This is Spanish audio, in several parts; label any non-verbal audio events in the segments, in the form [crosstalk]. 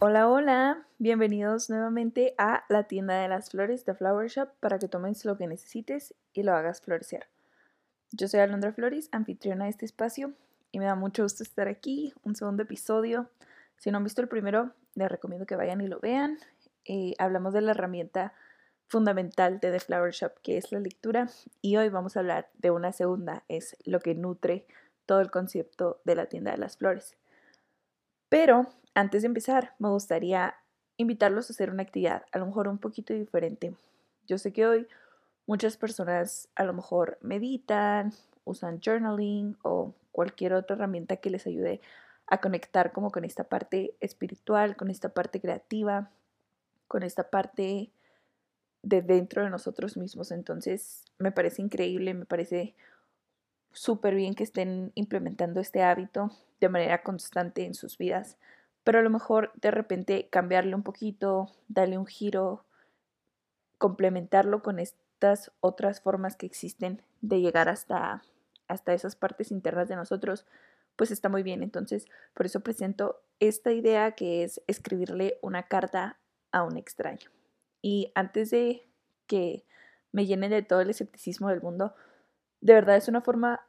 Hola, hola, bienvenidos nuevamente a la tienda de las flores de Flower Shop para que tomes lo que necesites y lo hagas florecer. Yo soy Alondra Flores, anfitriona de este espacio y me da mucho gusto estar aquí, un segundo episodio. Si no han visto el primero, les recomiendo que vayan y lo vean. Eh, hablamos de la herramienta fundamental de The Flower Shop, que es la lectura, y hoy vamos a hablar de una segunda, es lo que nutre todo el concepto de la tienda de las flores. Pero antes de empezar, me gustaría invitarlos a hacer una actividad, a lo mejor un poquito diferente. Yo sé que hoy Muchas personas a lo mejor meditan, usan journaling o cualquier otra herramienta que les ayude a conectar como con esta parte espiritual, con esta parte creativa, con esta parte de dentro de nosotros mismos. Entonces, me parece increíble, me parece súper bien que estén implementando este hábito de manera constante en sus vidas, pero a lo mejor de repente cambiarle un poquito, darle un giro, complementarlo con este otras formas que existen de llegar hasta, hasta esas partes internas de nosotros, pues está muy bien. Entonces, por eso presento esta idea que es escribirle una carta a un extraño. Y antes de que me llene de todo el escepticismo del mundo, de verdad es una forma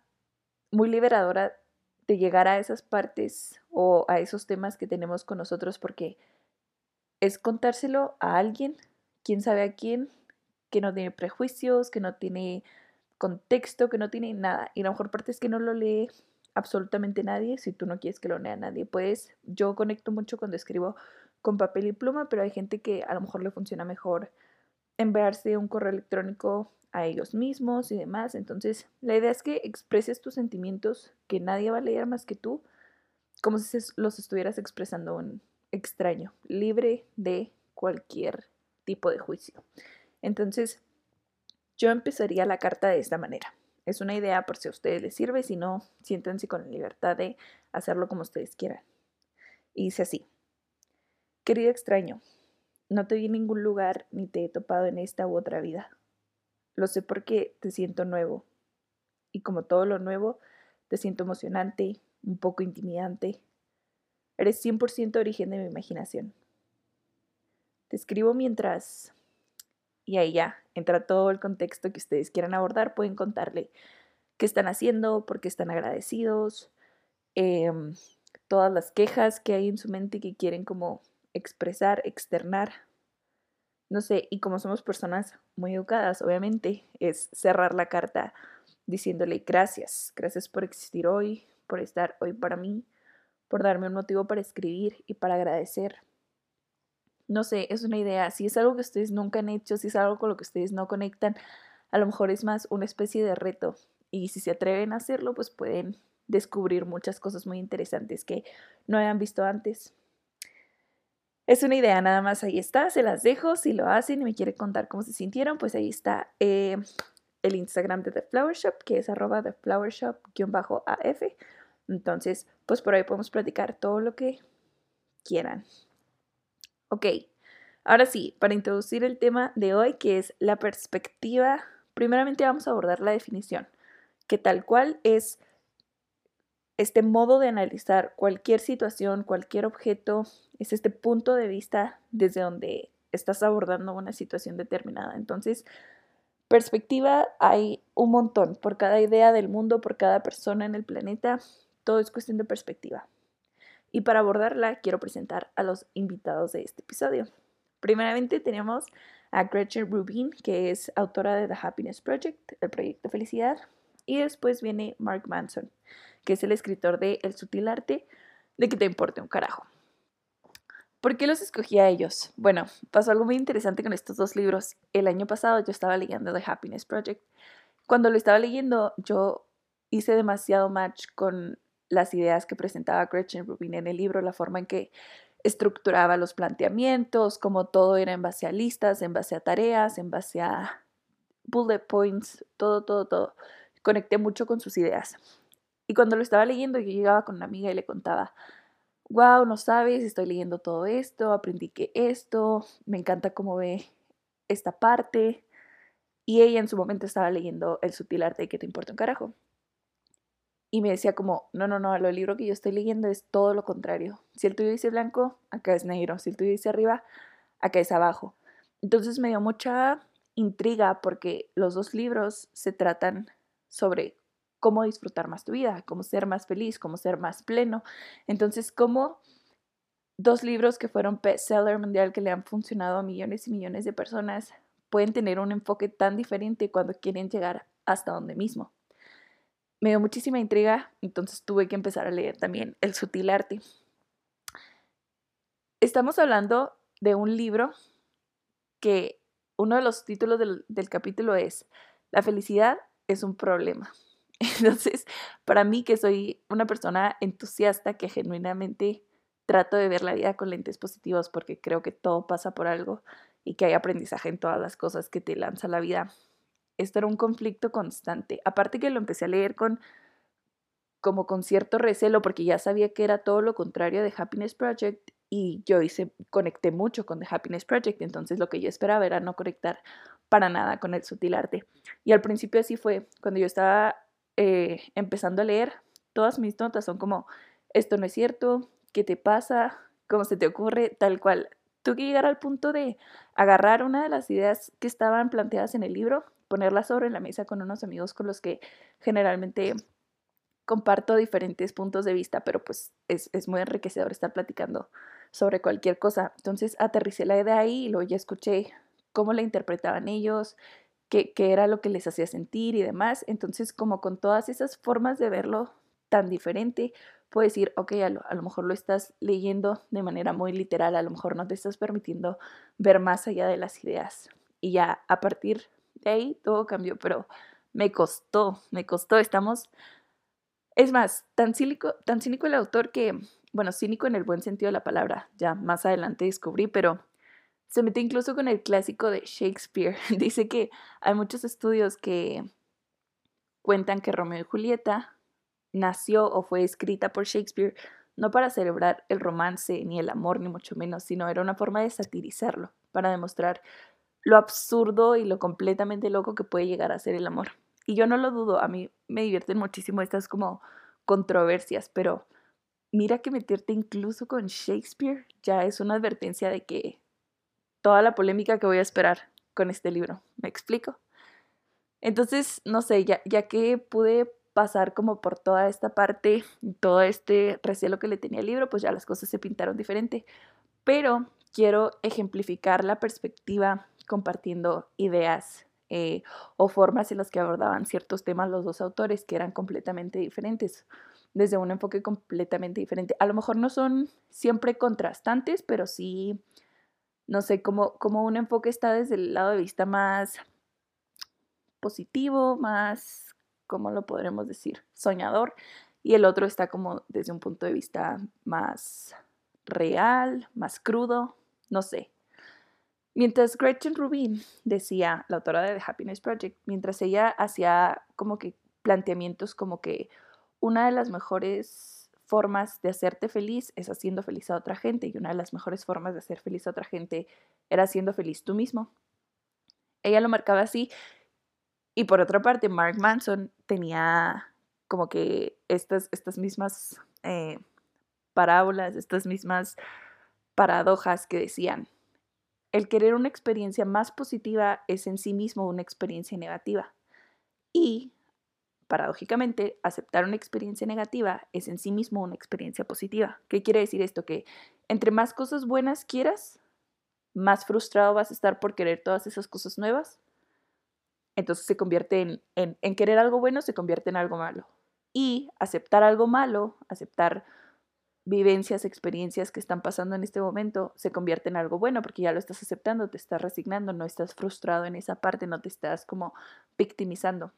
muy liberadora de llegar a esas partes o a esos temas que tenemos con nosotros porque es contárselo a alguien, quién sabe a quién, que no tiene prejuicios, que no tiene contexto, que no tiene nada. Y la mejor parte es que no lo lee absolutamente nadie si tú no quieres que lo lea nadie. Pues yo conecto mucho cuando escribo con papel y pluma, pero hay gente que a lo mejor le funciona mejor enviarse un correo electrónico a ellos mismos y demás. Entonces, la idea es que expreses tus sentimientos que nadie va a leer más que tú, como si los estuvieras expresando un extraño, libre de cualquier tipo de juicio. Entonces, yo empezaría la carta de esta manera. Es una idea por si a ustedes les sirve, si no, siéntense con la libertad de hacerlo como ustedes quieran. Y dice así, querido extraño, no te vi en ningún lugar ni te he topado en esta u otra vida. Lo sé porque te siento nuevo. Y como todo lo nuevo, te siento emocionante, un poco intimidante. Eres 100% origen de mi imaginación. Te escribo mientras y ahí ya entra todo el contexto que ustedes quieran abordar. Pueden contarle qué están haciendo, por qué están agradecidos, em, todas las quejas que hay en su mente que quieren como expresar, externar. No sé, y como somos personas muy educadas, obviamente, es cerrar la carta diciéndole gracias, gracias por existir hoy, por estar hoy para mí, por darme un motivo para escribir y para agradecer no sé, es una idea. Si es algo que ustedes nunca han hecho, si es algo con lo que ustedes no conectan, a lo mejor es más una especie de reto. Y si se atreven a hacerlo, pues pueden descubrir muchas cosas muy interesantes que no hayan visto antes. Es una idea, nada más ahí está, se las dejo. Si lo hacen y me quieren contar cómo se sintieron, pues ahí está eh, el Instagram de The Flower Shop, que es arroba The Flower Shop-AF. Entonces, pues por ahí podemos platicar todo lo que quieran. Ok, ahora sí, para introducir el tema de hoy, que es la perspectiva, primeramente vamos a abordar la definición, que tal cual es este modo de analizar cualquier situación, cualquier objeto, es este punto de vista desde donde estás abordando una situación determinada. Entonces, perspectiva hay un montón, por cada idea del mundo, por cada persona en el planeta, todo es cuestión de perspectiva. Y para abordarla quiero presentar a los invitados de este episodio. Primeramente tenemos a Gretchen Rubin, que es autora de The Happiness Project, el proyecto Felicidad. Y después viene Mark Manson, que es el escritor de El sutil arte de que te importe un carajo. ¿Por qué los escogí a ellos? Bueno, pasó algo muy interesante con estos dos libros. El año pasado yo estaba leyendo The Happiness Project. Cuando lo estaba leyendo, yo hice demasiado match con las ideas que presentaba Gretchen Rubin en el libro, la forma en que estructuraba los planteamientos, como todo era en base a listas, en base a tareas, en base a bullet points, todo, todo, todo. Conecté mucho con sus ideas. Y cuando lo estaba leyendo, yo llegaba con una amiga y le contaba, wow, no sabes, estoy leyendo todo esto, aprendí que esto, me encanta cómo ve esta parte. Y ella en su momento estaba leyendo El sutil arte de que te importa un carajo. Y me decía como, no, no, no, lo libro que yo estoy leyendo es todo lo contrario. Si el tuyo dice blanco, acá es negro. Si el tuyo dice arriba, acá es abajo. Entonces me dio mucha intriga porque los dos libros se tratan sobre cómo disfrutar más tu vida, cómo ser más feliz, cómo ser más pleno. Entonces, cómo dos libros que fueron bestseller mundial que le han funcionado a millones y millones de personas pueden tener un enfoque tan diferente cuando quieren llegar hasta donde mismo me dio muchísima intriga, entonces tuve que empezar a leer también El sutil arte. Estamos hablando de un libro que uno de los títulos del, del capítulo es La felicidad es un problema. [laughs] Entonces, para mí que soy una persona entusiasta que genuinamente trato de ver la vida con lentes positivos porque creo que todo pasa por algo y que hay aprendizaje en todas las cosas que te lanza la vida esto era un conflicto constante. Aparte que lo empecé a leer con como con cierto recelo porque ya sabía que era todo lo contrario de Happiness Project y yo hice conecté mucho con The Happiness Project, entonces lo que yo esperaba era no conectar para nada con el sutil arte. Y al principio así fue, cuando yo estaba eh, empezando a leer, todas mis notas son como, esto no es cierto, ¿qué te pasa? ¿Cómo se te ocurre? Tal cual. Tuve que llegar al punto de agarrar una de las ideas que estaban planteadas en el libro ponerla sobre la mesa con unos amigos con los que generalmente comparto diferentes puntos de vista, pero pues es, muy enriquecedor estar platicando sobre cualquier cosa. Entonces aterricé la idea ahí y luego ya escuché cómo la interpretaban ellos, qué, qué era lo que les hacía sentir y demás. Entonces como con todas esas formas de verlo tan diferente, puedo decir, ok, a lo, a lo, mejor lo estás leyendo de manera muy literal, a lo mejor no te estás permitiendo ver más allá de las ideas. Y ya a partir de ahí todo cambió, pero me costó, me costó. Estamos, es más, tan cínico, tan cínico el autor que, bueno, cínico en el buen sentido de la palabra, ya más adelante descubrí, pero se mete incluso con el clásico de Shakespeare. [laughs] Dice que hay muchos estudios que cuentan que Romeo y Julieta nació o fue escrita por Shakespeare no para celebrar el romance ni el amor, ni mucho menos, sino era una forma de satirizarlo, para demostrar lo absurdo y lo completamente loco que puede llegar a ser el amor. Y yo no lo dudo, a mí me divierten muchísimo estas como controversias, pero mira que meterte incluso con Shakespeare ya es una advertencia de que toda la polémica que voy a esperar con este libro, ¿me explico? Entonces, no sé, ya, ya que pude pasar como por toda esta parte, todo este recelo que le tenía al libro, pues ya las cosas se pintaron diferente. Pero quiero ejemplificar la perspectiva compartiendo ideas eh, o formas en las que abordaban ciertos temas los dos autores que eran completamente diferentes, desde un enfoque completamente diferente. A lo mejor no son siempre contrastantes, pero sí, no sé, como, como un enfoque está desde el lado de vista más positivo, más, ¿cómo lo podremos decir? Soñador, y el otro está como desde un punto de vista más real, más crudo, no sé, Mientras Gretchen Rubin decía, la autora de The Happiness Project, mientras ella hacía como que planteamientos como que una de las mejores formas de hacerte feliz es haciendo feliz a otra gente y una de las mejores formas de hacer feliz a otra gente era haciendo feliz tú mismo. Ella lo marcaba así y por otra parte Mark Manson tenía como que estas, estas mismas eh, parábolas, estas mismas paradojas que decían, el querer una experiencia más positiva es en sí mismo una experiencia negativa. Y, paradójicamente, aceptar una experiencia negativa es en sí mismo una experiencia positiva. ¿Qué quiere decir esto? Que entre más cosas buenas quieras, más frustrado vas a estar por querer todas esas cosas nuevas. Entonces se convierte en, en, querer algo bueno, se convierte en algo malo. Y aceptar algo malo, aceptar vivencias, experiencias que están pasando en este momento se convierten en algo bueno porque ya lo estás aceptando, te estás resignando, no estás frustrado en esa parte, no te estás como victimizando.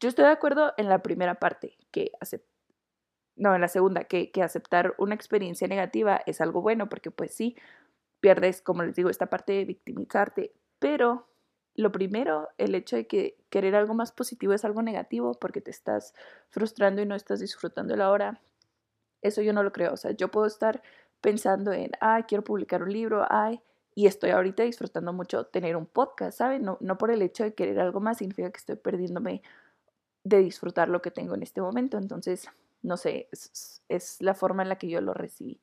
Yo estoy de acuerdo en la primera parte, que no, en la segunda, que, que aceptar una experiencia negativa es algo bueno porque pues sí, pierdes, como les digo, esta parte de victimizarte, pero lo primero, el hecho de que querer algo más positivo es algo negativo porque te estás frustrando y no estás disfrutando la hora, eso yo no lo creo. O sea, yo puedo estar pensando en, ay, quiero publicar un libro, ay, y estoy ahorita disfrutando mucho tener un podcast, ¿saben? No, no por el hecho de querer algo más significa que estoy perdiéndome de disfrutar lo que tengo en este momento. Entonces, no sé, es, es, la forma en la que yo lo recibí.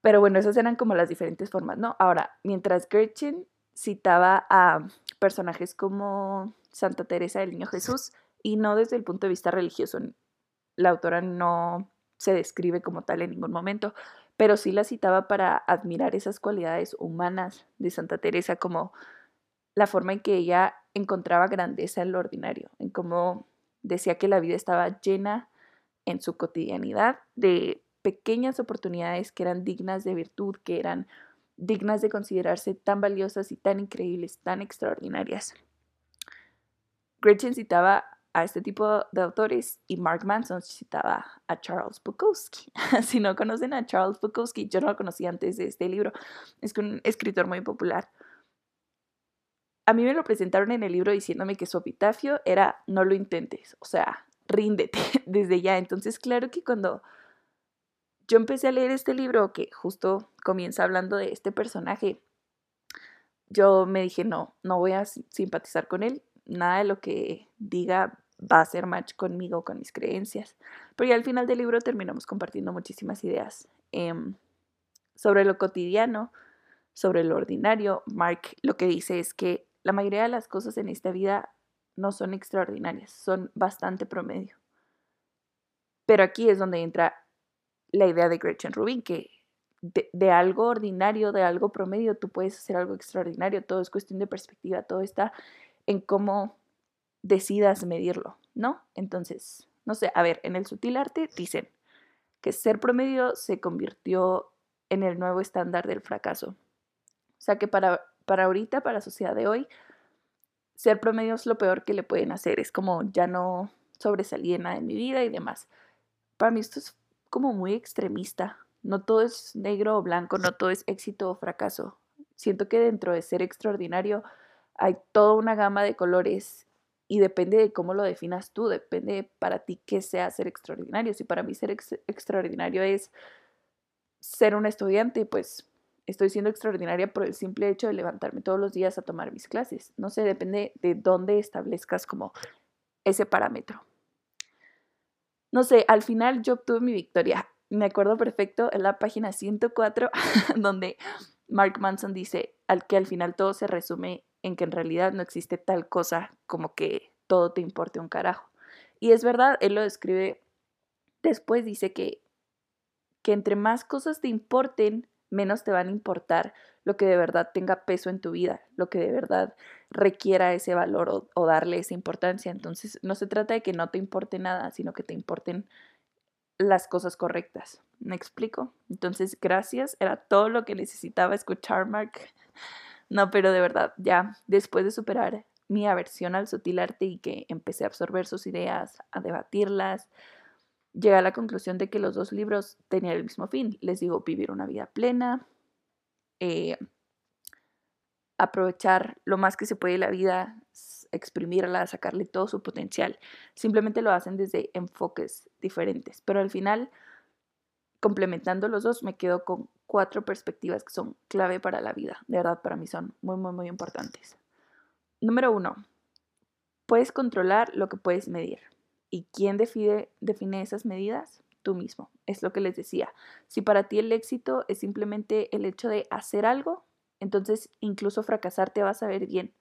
Pero bueno, esas eran como las diferentes formas, ¿no? Ahora, mientras Gretchen citaba a personajes como Santa Teresa del Niño Jesús, y no desde el punto de vista religioso, la autora no se describe como tal en ningún momento, pero sí la citaba para admirar esas cualidades humanas de Santa Teresa, como la forma en que ella encontraba grandeza en lo ordinario, en cómo decía que la vida estaba llena en su cotidianidad de pequeñas oportunidades que eran dignas de virtud, que eran dignas de considerarse tan valiosas y tan increíbles, tan extraordinarias. Gretchen citaba a este tipo de autores y Mark Manson citaba a Charles Bukowski. [laughs] si no conocen a Charles Bukowski, yo no lo conocía antes de este libro, es un escritor muy popular. A mí me lo presentaron en el libro diciéndome que su epitafio era no lo intentes, o sea, ríndete [laughs] desde ya. Entonces, claro que cuando yo empecé a leer este libro, que justo comienza hablando de este personaje, yo me dije, no, no voy a simpatizar con él, nada de lo que diga va a ser match conmigo, con mis creencias. Pero ya al final del libro terminamos compartiendo muchísimas ideas em, sobre lo cotidiano, sobre lo ordinario. Mark lo que dice es que la mayoría de las cosas en esta vida no son extraordinarias, son bastante promedio. Pero aquí es donde entra la idea de Gretchen Rubin, que de, algo ordinario, de algo promedio, tú puedes hacer algo extraordinario. Todo es cuestión de perspectiva, todo está en cómo decidas medirlo, ¿no? Entonces, no sé, a ver, en el sutil arte dicen que ser promedio se convirtió en el nuevo estándar del fracaso. O sea que para, para ahorita, para la sociedad de hoy, ser promedio es lo peor que le pueden hacer. Es como ya no sobresalí en nada en mi vida y demás. Para mí esto es como muy extremista. No todo es negro o blanco, no todo es éxito o fracaso. Siento que dentro de ser extraordinario hay toda una gama de colores y depende de cómo lo definas tú, depende para ti qué sea ser extraordinario. Si para mí ser extraordinario es ser un estudiante, pues estoy siendo extraordinaria por el simple hecho de levantarme todos los días a tomar mis clases. No sé, depende de dónde establezcas como ese parámetro. No sé, al final yo obtuve mi victoria. Me acuerdo perfecto en la página 104 [laughs] donde Mark Manson dice al que al final todo se resume en que en realidad no existe tal cosa como que todo te importe un carajo. Y es verdad, él lo describe después, dice que, que entre más cosas te importen, menos te van a importar lo que de verdad tenga peso en tu vida, lo que de verdad requiera ese valor o, darle esa importancia. Entonces, no se trata de que no te importe nada, sino que te importen las cosas correctas. ¿Me explico? Entonces, gracias. Era todo lo que necesitaba escuchar, Mark. [laughs] No, pero de verdad, ya después de superar mi aversión al sutil arte y que empecé a absorber sus ideas, a debatirlas, llegué a la conclusión de que los dos libros tenían el mismo fin. Les digo, vivir una vida plena, eh, aprovechar lo más que se puede la vida, exprimirla, sacarle todo su potencial. Simplemente lo hacen desde enfoques diferentes, pero al final, complementando los dos, me quedo con cuatro perspectivas que son clave para la vida. De verdad, para mí son muy, muy, muy importantes. Número uno, puedes controlar lo que puedes medir. ¿Y quién define, define esas medidas? Tú mismo. Es lo que les decía. Si para ti el éxito es simplemente el hecho de hacer algo, entonces incluso fracasar te va a saber bien.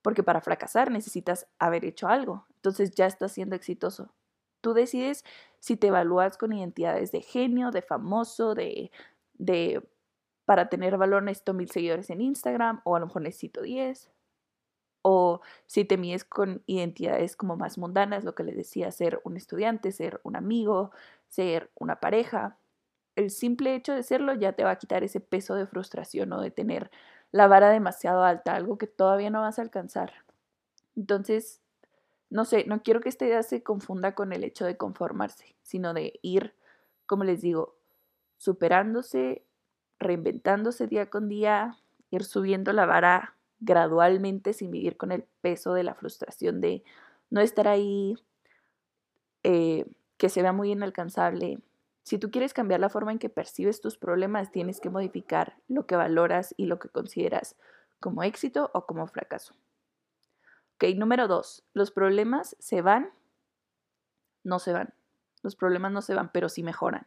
Porque para fracasar necesitas haber hecho algo. Entonces ya estás siendo exitoso. Tú decides si te evalúas con identidades de genio, de famoso, de de para tener valor necesito mil seguidores en Instagram o a lo mejor necesito 10. O si te mides con identidades como más mundanas, lo que les decía, ser un estudiante, ser un amigo, ser una pareja. El simple hecho de serlo ya te va a quitar ese peso de frustración o de tener la vara demasiado alta, algo que todavía no vas a alcanzar. Entonces, no sé, no quiero que esta idea se confunda con el hecho de conformarse, sino de ir, como les digo, superándose, reinventándose día con día, ir subiendo la vara gradualmente sin vivir con el peso de la frustración de no estar ahí, eh, que se vea muy inalcanzable, Si tú quieres cambiar la forma en que percibes tus problemas, tienes que modificar lo que valoras y lo que consideras como éxito o como fracaso. Ok, número dos, los problemas se van, no se van. Los problemas no se van, pero sí mejoran.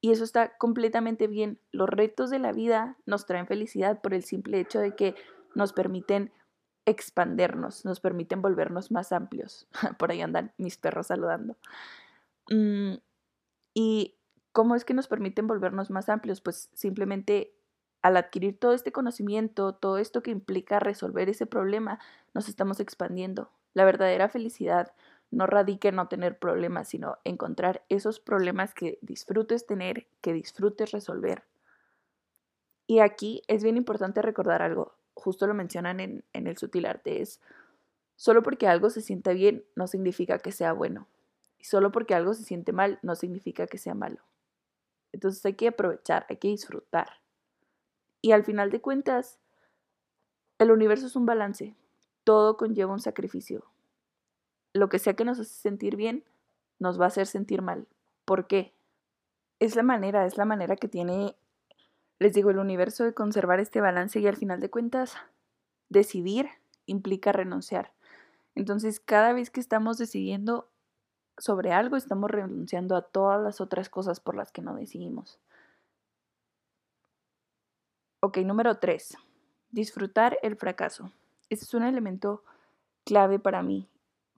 Y eso está completamente bien. Los retos de la vida nos traen felicidad por el simple hecho de que nos permiten expandernos, nos permiten volvernos más amplios. [laughs] Por ahí andan mis perros saludando. Mm, ¿Y cómo es que nos permiten volvernos más amplios? Pues simplemente al adquirir todo este conocimiento, todo esto que implica resolver ese problema, nos estamos expandiendo. La verdadera felicidad no radica en no tener problemas, sino encontrar esos problemas que disfrutes tener, que disfrutes resolver. Y aquí es bien importante recordar algo, justo lo mencionan en, el sutil arte, es solo porque algo se sienta bien no significa que sea bueno. Y solo porque algo se siente mal no significa que sea malo. Entonces hay que aprovechar, hay que disfrutar. Y al final de cuentas, el universo es un balance. Todo conlleva un sacrificio lo que sea que nos hace sentir bien, nos va a hacer sentir mal. ¿Por qué? Es la manera, es la manera que tiene, les digo, el universo de conservar este balance y al final de cuentas, decidir implica renunciar. Entonces, cada vez que estamos decidiendo sobre algo, estamos renunciando a todas las otras cosas por las que no decidimos. Ok, número tres. Disfrutar el fracaso. Este es un elemento clave para mí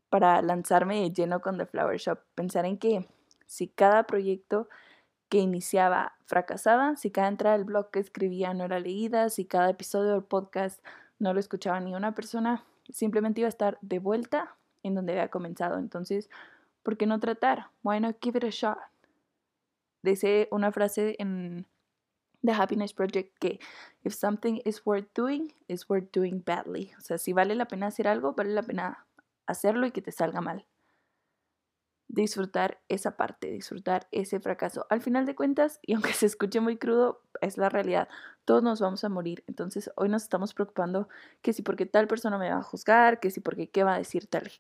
para lanzarme de lleno con The Flower Shop. Pensar en que si cada proyecto que iniciaba fracasaba, si cada entrada del blog que escribía no era leída, si cada episodio del podcast no lo escuchaba ni una persona, simplemente iba a estar de vuelta en donde había comenzado. Entonces, ¿por qué no tratar? Why not give it a shot? Dice una frase en The Happiness Project que if something is worth doing, it's worth doing badly. O sea, si vale la pena hacer algo, vale la pena hacerlo y que te salga mal. Disfrutar esa parte, disfrutar ese fracaso. Al final de cuentas, y aunque [laughs] se escuche muy crudo, es la realidad. Todos nos vamos a morir. Entonces hoy nos estamos preocupando que si porque tal persona me va a juzgar, que si porque qué va a decir tal,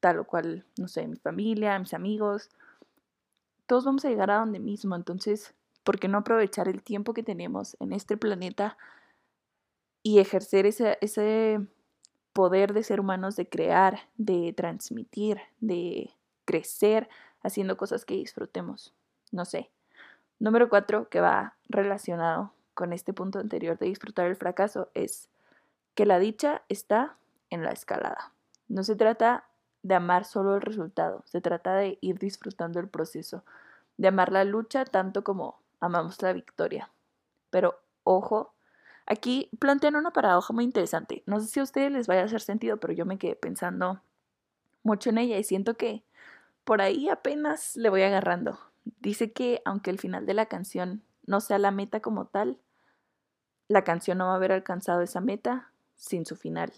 tal o cual, no sé, mi familia, mis amigos. Todos vamos a llegar a donde mismo. Entonces, ¿por qué no aprovechar el tiempo que tenemos en este planeta y ejercer ese, ese poder de ser humanos de crear, de transmitir, de crecer haciendo cosas que disfrutemos. No sé. Número cuatro, que va relacionado con este punto anterior de disfrutar el fracaso, es que la dicha está en la escalada. No se trata de amar solo el resultado, se trata de ir disfrutando el proceso, de amar la lucha tanto como amamos la victoria. Pero ojo Aquí plantean una paradoja muy interesante. No sé si a ustedes les vaya a hacer sentido, pero yo me quedé pensando mucho en ella y siento que por ahí apenas le voy agarrando. Dice que aunque el final de la canción no sea la meta como tal, la canción no va a haber alcanzado esa meta sin su final.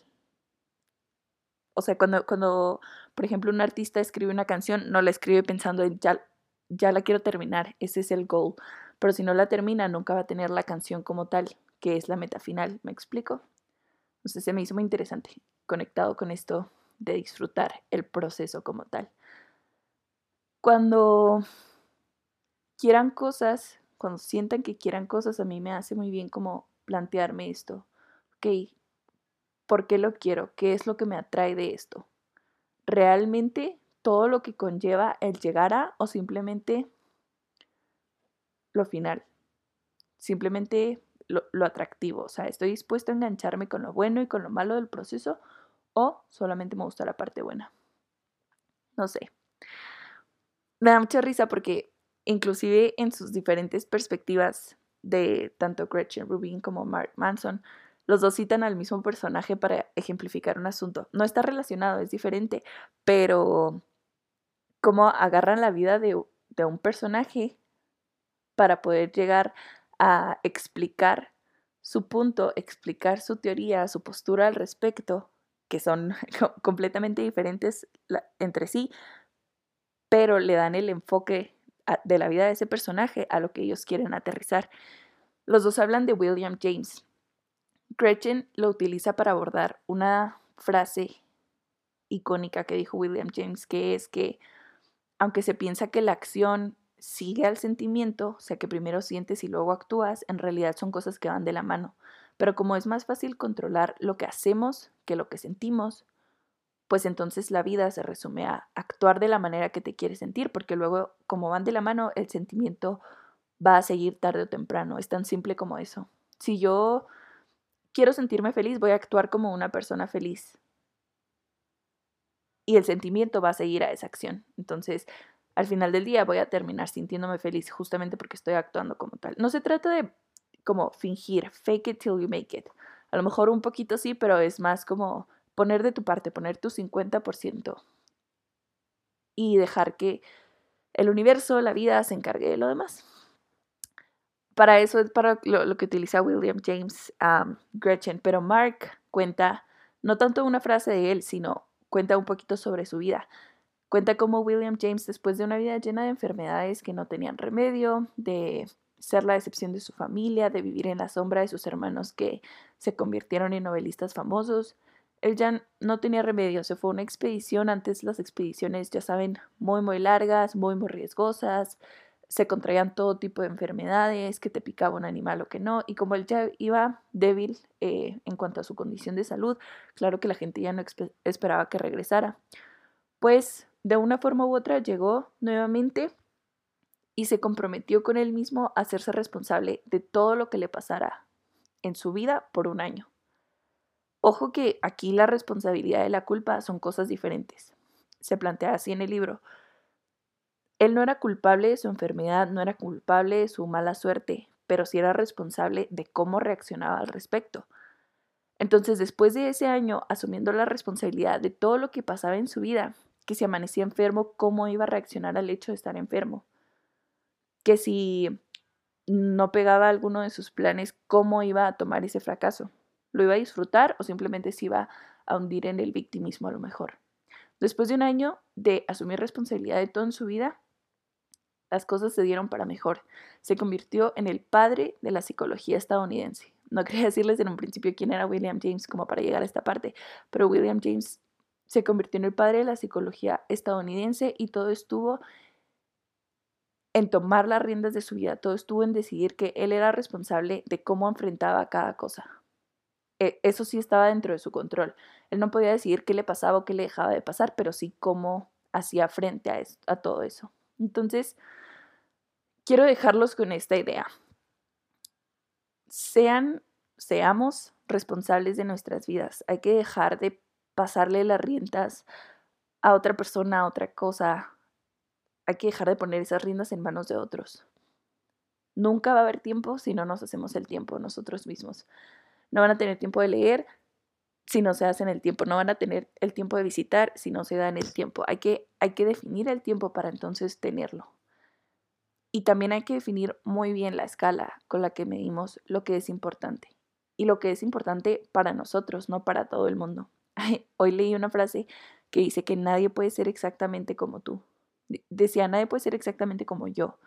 O sea, cuando, cuando por ejemplo, un artista escribe una canción, no la escribe pensando en ya, ya la quiero terminar, ese es el goal. Pero si no la termina, nunca va a tener la canción como tal que es la meta final, ¿me explico? Entonces se me hizo muy interesante, conectado con esto de disfrutar el proceso como tal. Cuando quieran cosas, cuando sientan que quieran cosas, a mí me hace muy bien como plantearme esto. Ok, ¿por qué lo quiero? ¿Qué es lo que me atrae de esto? ¿Realmente todo lo que conlleva el llegar a o simplemente lo final? Simplemente lo, atractivo. O sea, estoy dispuesto a engancharme con lo bueno y con lo malo del proceso o solamente me gusta la parte buena. No sé. Me da mucha risa porque inclusive en sus diferentes perspectivas de tanto Gretchen Rubin como Mark Manson, los dos citan al mismo personaje para ejemplificar un asunto. No está relacionado, es diferente, pero cómo agarran la vida de, de un personaje para poder llegar a explicar su punto, explicar su teoría, su postura al respecto, que son [laughs] completamente diferentes entre sí, pero le dan el enfoque de la vida de ese personaje a lo que ellos quieren aterrizar. Los dos hablan de William James. Gretchen lo utiliza para abordar una frase icónica que dijo William James, que es que aunque se piensa que la acción sigue al sentimiento, o sea que primero sientes y luego actúas, en realidad son cosas que van de la mano. Pero como es más fácil controlar lo que hacemos que lo que sentimos, pues entonces la vida se resume a actuar de la manera que te quieres sentir, porque luego como van de la mano, el sentimiento va a seguir tarde o temprano. Es tan simple como eso. Si yo quiero sentirme feliz, voy a actuar como una persona feliz. Y el sentimiento va a seguir a esa acción. Entonces, al final del día voy a terminar sintiéndome feliz justamente porque estoy actuando como tal. No se trata de como fingir, fake it till you make it. A lo mejor un poquito sí, pero es más como poner de tu parte, poner tu 50% y dejar que el universo, la vida se encargue de lo demás. Para eso es para lo, que utiliza William James Gretchen, pero Mark cuenta no tanto una frase de él, sino cuenta un poquito sobre su vida. Cuenta cómo William James, después de una vida llena de enfermedades que no tenían remedio, de ser la excepción de su familia, de vivir en la sombra de sus hermanos que se convirtieron en novelistas famosos, él ya no tenía remedio, se fue a una expedición, antes las expediciones, ya saben, muy, muy largas, muy, muy riesgosas, se contraían todo tipo de enfermedades, que te picaba un animal o que no, y como él ya iba débil eh, en cuanto a su condición de salud, claro que la gente ya no esperaba que regresara. Pues de una forma u otra llegó nuevamente y se comprometió con él mismo a hacerse responsable de todo lo que le pasara en su vida por un año. Ojo que aquí la responsabilidad y la culpa son cosas diferentes. Se plantea así en el libro. Él no era culpable de su enfermedad, no era culpable de su mala suerte, pero sí era responsable de cómo reaccionaba al respecto. Entonces, después de ese año, asumiendo la responsabilidad de todo lo que pasaba en su vida, que si amanecía enfermo, cómo iba a reaccionar al hecho de estar enfermo, que si no pegaba alguno de sus planes, cómo iba a tomar ese fracaso. ¿Lo iba a disfrutar o simplemente se iba a hundir en el victimismo a lo mejor? Después de un año de asumir responsabilidad de todo en su vida, las cosas se dieron para mejor. Se convirtió en el padre de la psicología estadounidense. No quería decirles en un principio quién era William James como para llegar a esta parte, pero William James se convirtió en el padre de la psicología estadounidense y todo estuvo en tomar las riendas de su vida, todo estuvo en decidir que él era responsable de cómo enfrentaba cada cosa. E, eso sí estaba dentro de su control. Él no podía decidir qué le pasaba o qué le dejaba de pasar, pero sí cómo hacía frente a, a todo eso. Entonces, quiero dejarlos con esta idea. Sean, seamos responsables de nuestras vidas. Hay que dejar de pasarle las riendas a otra persona, a otra cosa. Hay que dejar de poner esas riendas en manos de otros. Nunca va a haber tiempo si no nos hacemos el tiempo nosotros mismos no van a tener tiempo de leer si no se hacen el tiempo, no van a tener el tiempo de visitar si no se dan el tiempo. Hay que, hay que definir el tiempo para entonces tenerlo. Y también hay que definir muy bien la escala con la que medimos lo que es importante. Y lo que es importante para nosotros, no para todo el mundo. [laughs] Hoy leí una frase que dice que nadie puede ser exactamente como tú. Decía, nadie puede ser exactamente como yo,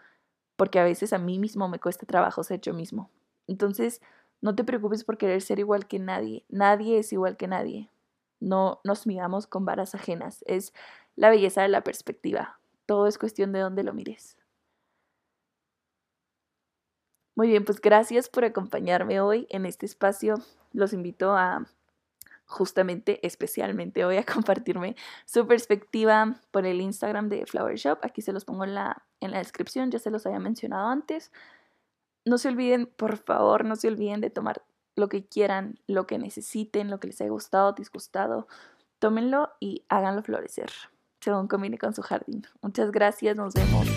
porque a veces a mí mismo me cuesta trabajo ser yo mismo. Entonces, no te preocupes por querer ser igual que nadie. Nadie es igual que nadie. No nos miramos con varas ajenas. Es la belleza de la perspectiva. Todo es cuestión de dónde lo mires. Muy bien, pues gracias por acompañarme hoy en este espacio. Los invito a justamente, especialmente hoy, a [laughs] compartirme su perspectiva por el Instagram de Flower Shop. Aquí se los pongo en la, en la descripción, ya se los había mencionado antes no se olviden, por favor, no se olviden de tomar lo que quieran, lo que necesiten, lo que les haya gustado, disgustado. Tómenlo y háganlo florecer, según combine con su jardín. Muchas gracias, nos vemos.